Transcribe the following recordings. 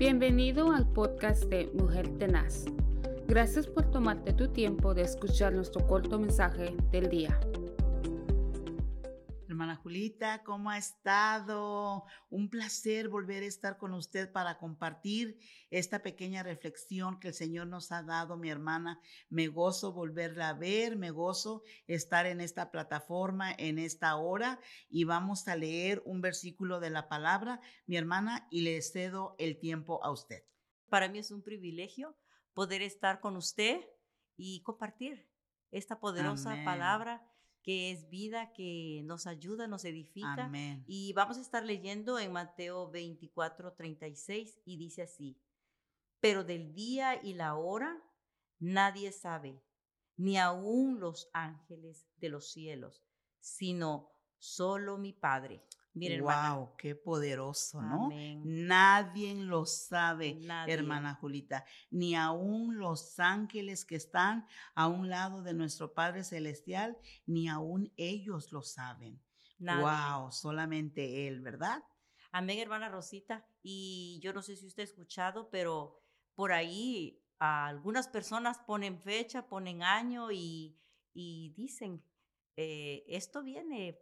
Bienvenido al podcast de Mujer Tenaz. Gracias por tomarte tu tiempo de escuchar nuestro corto mensaje del día. Julita, ¿cómo ha estado? Un placer volver a estar con usted para compartir esta pequeña reflexión que el Señor nos ha dado, mi hermana. Me gozo volverla a ver, me gozo estar en esta plataforma en esta hora y vamos a leer un versículo de la palabra, mi hermana, y le cedo el tiempo a usted. Para mí es un privilegio poder estar con usted y compartir esta poderosa Amén. palabra que es vida, que nos ayuda, nos edifica. Amén. Y vamos a estar leyendo en Mateo 24, 36 y dice así, pero del día y la hora nadie sabe, ni aun los ángeles de los cielos, sino solo mi Padre. Miren, hermana. wow, qué poderoso, ¿no? Amén. Nadie lo sabe, Nadie. hermana Julita, ni aún los ángeles que están a un lado de nuestro Padre Celestial, ni aún ellos lo saben. Nadie. Wow, solamente Él, ¿verdad? Amén, hermana Rosita. Y yo no sé si usted ha escuchado, pero por ahí a algunas personas ponen fecha, ponen año y, y dicen, eh, esto viene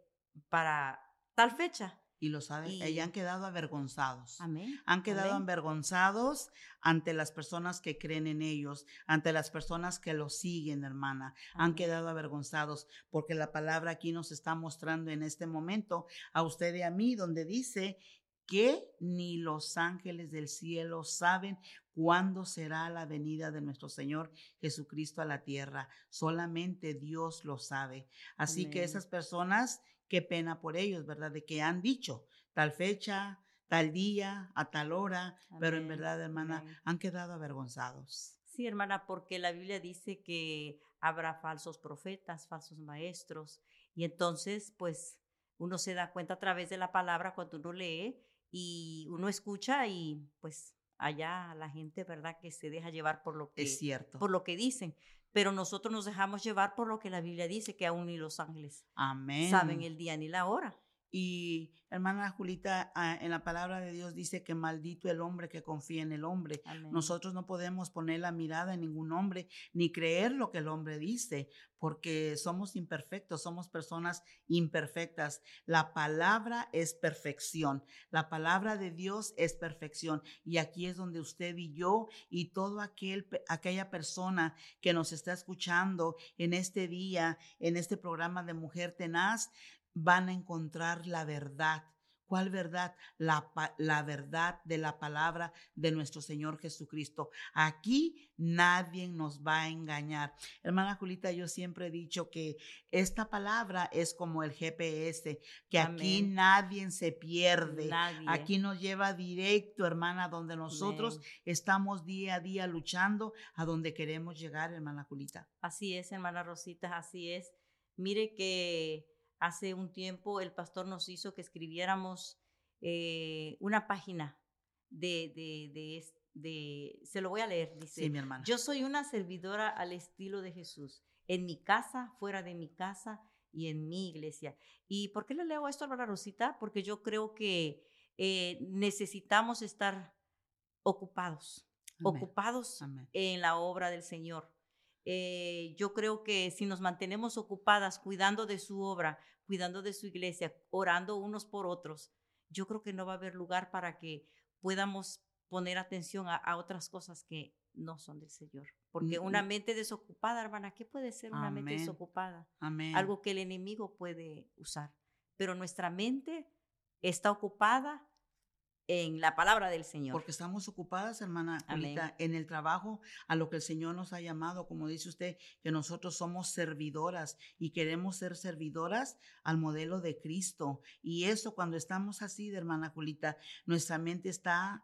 para tal fecha. Y lo saben, y, Y- han quedado avergonzados. Amén. Han quedado amén. avergonzados ante las personas que creen en ellos, ante las personas que los siguen, hermana. Han quedado avergonzados porque la palabra aquí nos está mostrando en este momento a usted y a mí, donde dice que ni los ángeles del cielo saben cuándo será la venida de nuestro Señor Jesucristo a la tierra. Solamente Dios lo sabe. Así que esas personas, qué pena por ellos, ¿verdad? De que han dicho tal fecha, tal día, a tal hora, pero en verdad, hermana, amén. han quedado avergonzados. Sí, hermana, porque la Biblia dice que habrá falsos profetas, falsos maestros. Y entonces, pues, uno se da cuenta a través de la palabra cuando uno lee y uno escucha y pues allá la gente, ¿verdad? Que se deja llevar por lo que, Es cierto. por lo que dicen. Pero nosotros nos dejamos llevar por lo que la Biblia dice, que aún ni los ángeles Amén. saben el día ni la hora. Y hermana Julita, ah, en la palabra de Dios dice que maldito el hombre que confía en el hombre. Amén. Nosotros no podemos poner la mirada en ningún hombre ni creer lo que el hombre dice, porque somos imperfectos, somos personas imperfectas. La palabra es perfección, la palabra de Dios es perfección. Y aquí es donde usted y yo y todo aquel aquella persona que nos está escuchando en este día, en este programa de Mujer Tenaz, van a encontrar la verdad. ¿Cuál verdad? La, la verdad de la palabra de nuestro Señor Jesucristo. Aquí nadie nos va a engañar. Hermana Julita, yo siempre he dicho que esta palabra es como el GPS, que aquí nadie se pierde. Nadie. Aquí nos lleva directo, hermana, donde nosotros Amén. estamos día a día luchando a donde queremos llegar, hermana Julita. Así es, hermana Rosita, así es. Mire que hace un tiempo el pastor nos hizo que escribiéramos eh, una página de, de, de, se lo voy a leer, dice, Sí, mi hermana. yo soy una servidora al estilo de Jesús, en mi casa, fuera de mi casa y en mi iglesia. ¿Y por qué le leo esto, hermana Rosita? Porque yo creo que eh, necesitamos estar ocupados, Amén. ocupados Amén. en la obra del Señor. Eh, yo creo que si nos mantenemos ocupadas cuidando de su obra, cuidando de su iglesia, orando unos por otros, yo creo que no va a haber lugar para que podamos poner atención a, a otras cosas que no son del Señor. Porque una mente desocupada, hermana, ¿qué puede ser una mente desocupada? Amén. Algo que el enemigo puede usar. Pero nuestra mente está ocupada en la palabra del Señor. Porque estamos ocupadas, hermana. Julita, en el trabajo a lo que el Señor nos ha llamado, como dice usted, que nosotros somos servidoras y queremos ser servidoras al modelo de Cristo. Y eso cuando estamos así, de hermana Julita, nuestra mente está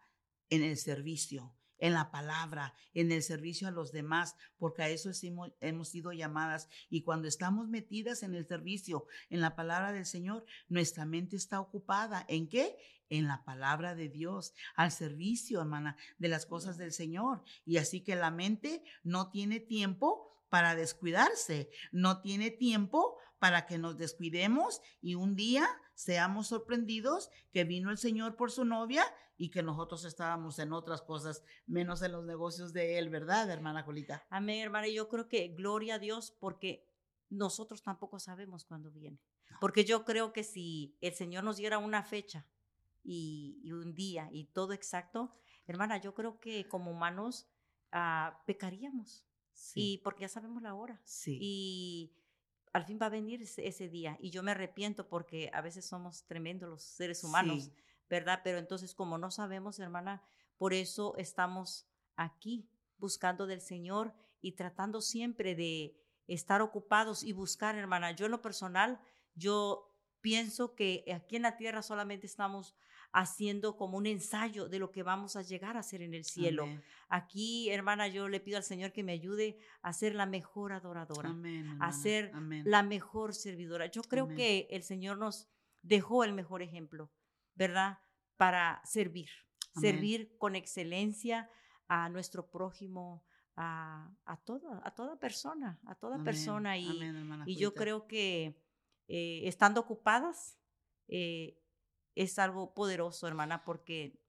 en el servicio, en la palabra, en el servicio a los demás, porque a eso hemos, hemos sido llamadas. Y cuando estamos metidas en el servicio, en la palabra del Señor, nuestra mente está ocupada. ¿En qué? En la palabra de Dios, al servicio, hermana, de las cosas del Señor. Y así que la mente no tiene tiempo para descuidarse, no tiene tiempo para que nos descuidemos y un día seamos sorprendidos que vino el Señor por su novia y que nosotros estábamos en otras cosas, menos en los negocios de Él, ¿verdad, hermana Colita? Amén, hermana. Yo creo que gloria a Dios porque nosotros tampoco sabemos cuándo viene. Porque yo creo que si el Señor nos diera una fecha y, un día y todo exacto, hermana, yo creo que como humanos ah, pecaríamos. Y porque ya sabemos la hora. Sí. Y al fin va a venir ese, día. Y yo me arrepiento porque a veces somos tremendos los seres humanos, ¿verdad? Pero entonces como no sabemos, hermana, por eso estamos aquí buscando del Señor y tratando siempre de estar ocupados y buscar, hermana. Yo en lo personal, yo pienso que aquí en la tierra solamente estamos haciendo como un ensayo de lo que vamos a llegar a hacer en el cielo. Aquí, hermana, yo le pido al Señor que me ayude a ser la mejor adoradora, a ser la mejor servidora. Yo creo que el Señor nos dejó el mejor ejemplo, ¿verdad? Para servir, servir con excelencia a nuestro prójimo, a, a, toda, a toda persona, a toda persona. Y, y yo creo que eh, estando ocupadas, eh, es algo poderoso, hermana, porque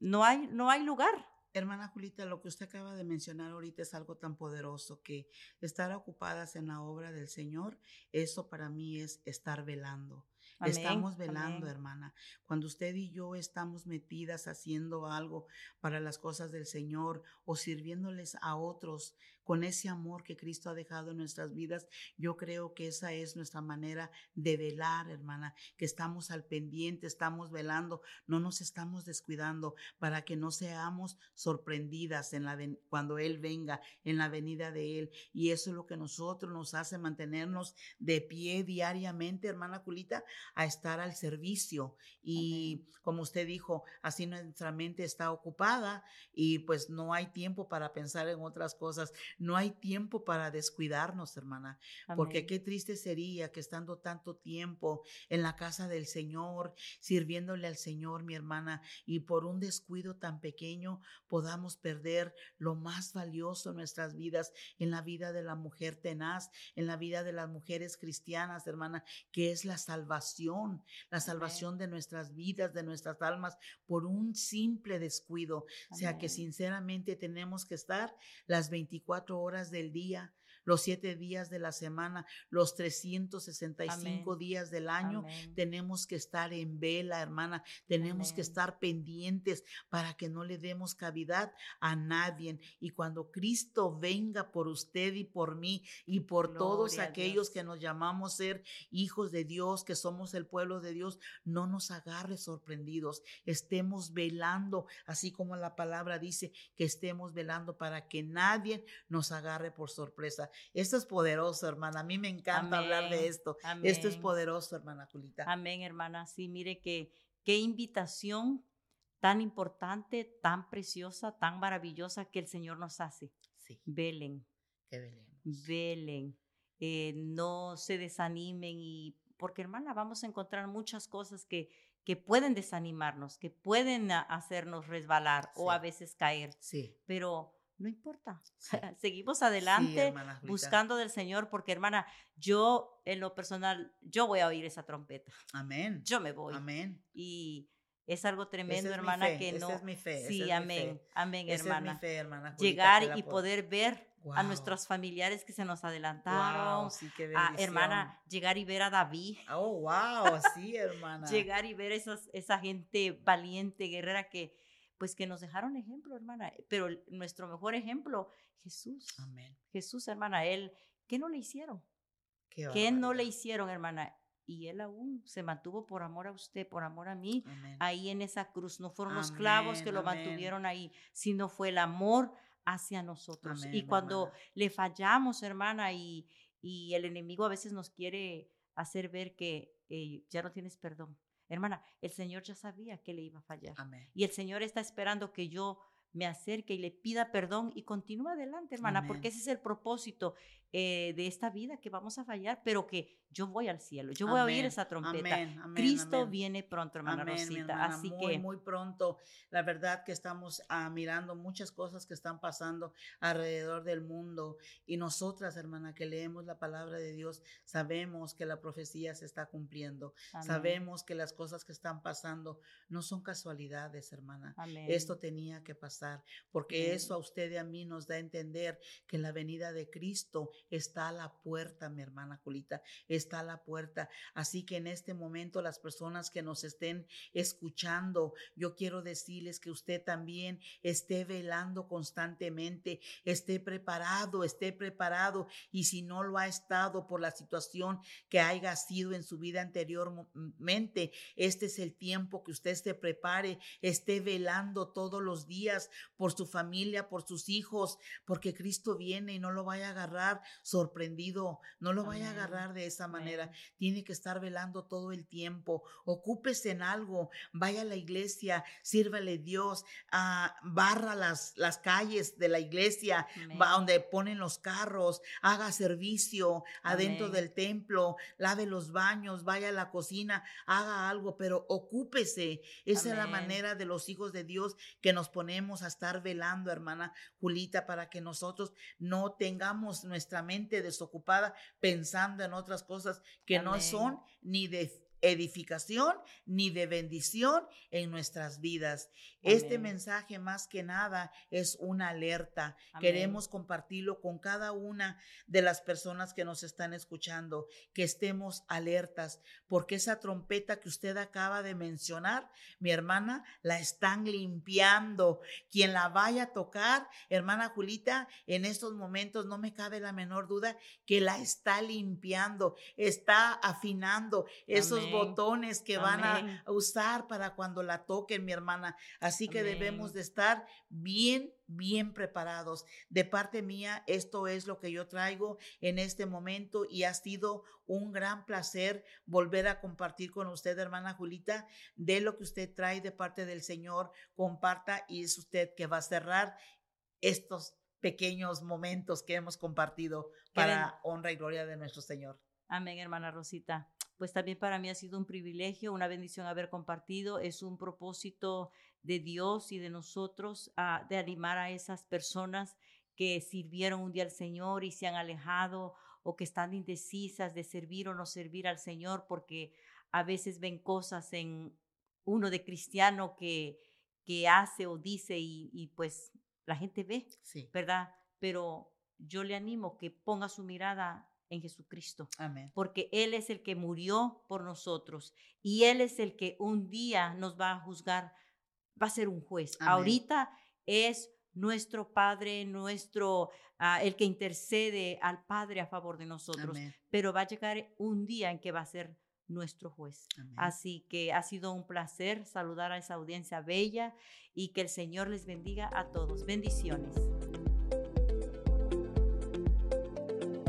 no hay, no hay lugar. Hermana Julita, lo que usted acaba de mencionar ahorita es algo tan poderoso que estar ocupadas en la obra del Señor, eso para mí es estar velando. Estamos velando, hermana. Cuando usted y yo estamos metidas haciendo algo para las cosas del Señor o sirviéndoles a otros, con ese amor que Cristo ha dejado en nuestras vidas, yo creo que esa es nuestra manera de velar, hermana, que estamos al pendiente, estamos velando, no nos estamos descuidando para que no seamos sorprendidas en la cuando Él venga, en la venida de Él. Y eso es lo que nosotros nos hace mantenernos de pie diariamente, hermana Culita, a estar al servicio. Y como usted dijo, así nuestra mente está ocupada y pues no hay tiempo para pensar en otras cosas. No hay tiempo para descuidarnos, hermana, porque qué triste sería que estando tanto tiempo en la casa del Señor, sirviéndole al Señor, mi hermana, y por un descuido tan pequeño podamos perder lo más valioso en nuestras vidas, en la vida de la mujer tenaz, en la vida de las mujeres cristianas, hermana, que es la salvación, la salvación de nuestras vidas, de nuestras almas, por un simple descuido. O sea que sinceramente tenemos que estar las 24 horas del día los siete días de la semana, los 365 días del año. Tenemos que estar en vela, hermana. Tenemos que estar pendientes para que no le demos cavidad a nadie. Y cuando Cristo venga por usted y por mí y por todos aquellos que nos llamamos ser hijos de Dios, que somos el pueblo de Dios, no nos agarre sorprendidos. Estemos velando, así como la palabra dice, que estemos velando para que nadie nos agarre por sorpresa. Esto es poderoso, hermana. A mí me encanta hablar de esto. Esto es poderoso, hermana Julita. Amén, hermana. Sí, mire que qué invitación tan importante, tan preciosa, tan maravillosa que el Señor nos hace. Sí. Velen. Que velen. Velen. Eh, no se desanimen y porque hermana vamos a encontrar muchas cosas que, que pueden desanimarnos, que pueden hacernos resbalar o a veces caer. Sí. Pero no importa. Seguimos adelante buscando del Señor porque, hermana, yo en lo personal, yo voy a oír esa trompeta. Amén. Yo me voy. Amén. Y es algo tremendo, hermana, que no. es mi fe. Sí, amén. Amén, hermana. Es mi fe, hermana Llegar y poder ver a nuestros familiares que se nos adelantaron. sí, qué hermana, llegar y ver a David. Oh, wow, sí, hermana. llegar y ver esas, esa gente valiente, guerrera que pues que nos dejaron ejemplo, hermana. Pero nuestro mejor ejemplo, Jesús. Amén. Jesús, hermana, él, ¿qué no le hicieron? Qué, no le hicieron, hermana? Y él aún se mantuvo por amor a usted, por amor a mí, ahí en esa cruz. No fueron los clavos que lo mantuvieron ahí, sino fue el amor hacia nosotros. y cuando le fallamos, hermana, y, y, el enemigo a veces nos quiere hacer ver que eh, ya no tienes perdón. Hermana, el Señor ya sabía que le iba a fallar. Y el Señor está esperando que yo me acerque y le pida perdón y continúe adelante, hermana, porque ese es el propósito. Eh, de esta vida que vamos a fallar, pero que yo voy al cielo, yo voy a oír esa trompeta. Amén, amén, Cristo amén. viene pronto, hermana Amén, Rosita. hermana, Así muy, que muy pronto. La verdad que estamos ah, mirando muchas cosas que están pasando alrededor del mundo y nosotras, hermana, que leemos la palabra de Dios, sabemos que la profecía se está cumpliendo. amén, Sabemos que las cosas que están pasando no son casualidades, hermana. amén, Esto tenía que pasar, porque Amén. eso a usted y a mí nos da a entender que la venida de Cristo está a la puerta, mi hermana Julita, está a la puerta. Así que en este momento las personas que nos estén escuchando, yo quiero decirles que usted también esté velando constantemente, esté preparado, esté preparado y si no lo ha estado por la situación que haya sido en su vida anteriormente, este es el tiempo que usted se prepare, esté velando todos los días por su familia, por sus hijos, porque Cristo viene y no lo vaya a agarrar sorprendido, no lo vaya a agarrar de esa manera. amén, Tiene que estar velando todo el tiempo. Ocúpese en algo, vaya a la iglesia, sírvale Dios, ah, barra las, las calles de la iglesia, va donde ponen los carros, haga servicio adentro del templo, lave los baños, vaya a la cocina, haga algo, pero ocúpese. Esa es la manera de los hijos de Dios que nos ponemos a estar velando, hermana Julita, para que nosotros no tengamos nuestra mente desocupada pensando en otras cosas que no son ni de edificación ni de bendición en nuestras vidas. Este mensaje más que nada es una alerta. Amén. Queremos compartirlo con cada una de las personas que nos están escuchando, que estemos alertas, porque esa trompeta que usted acaba de mencionar, mi hermana, la están limpiando. Quien la vaya a tocar, hermana Julita, en estos momentos no me cabe la menor duda que la está limpiando, está afinando esos. Botones que van a usar para cuando la toquen, mi hermana. Así que debemos de estar bien, bien preparados. De parte mía, esto es lo que yo traigo en este momento y ha sido un gran placer volver a compartir con usted, hermana Julita, de lo que usted trae de parte del Señor. Comparta y es usted que va a cerrar estos pequeños momentos que hemos compartido para honra y gloria de nuestro Señor. Amén, hermana Rosita. Pues también para mí ha sido un privilegio, una bendición haber compartido. Es un propósito de Dios y de nosotros ah, de animar a esas personas que sirvieron un día al Señor y se han alejado o que están indecisas de servir o no servir al Señor porque a veces ven cosas en uno de cristiano que, que hace o dice y, y pues la gente ve, Sí. ¿verdad? Pero yo le animo que ponga su mirada en Jesucristo Amén. porque Él es el que murió por nosotros y Él es el que un día nos va a juzgar, va a ser un juez. Amén. Ahorita es nuestro Padre, nuestro, ah, el que intercede al Padre a favor de nosotros, Amén. pero va a llegar un día en que va a ser nuestro juez. Amén. Así que ha sido un placer saludar a esa audiencia bella y que el Señor les bendiga a todos. Bendiciones.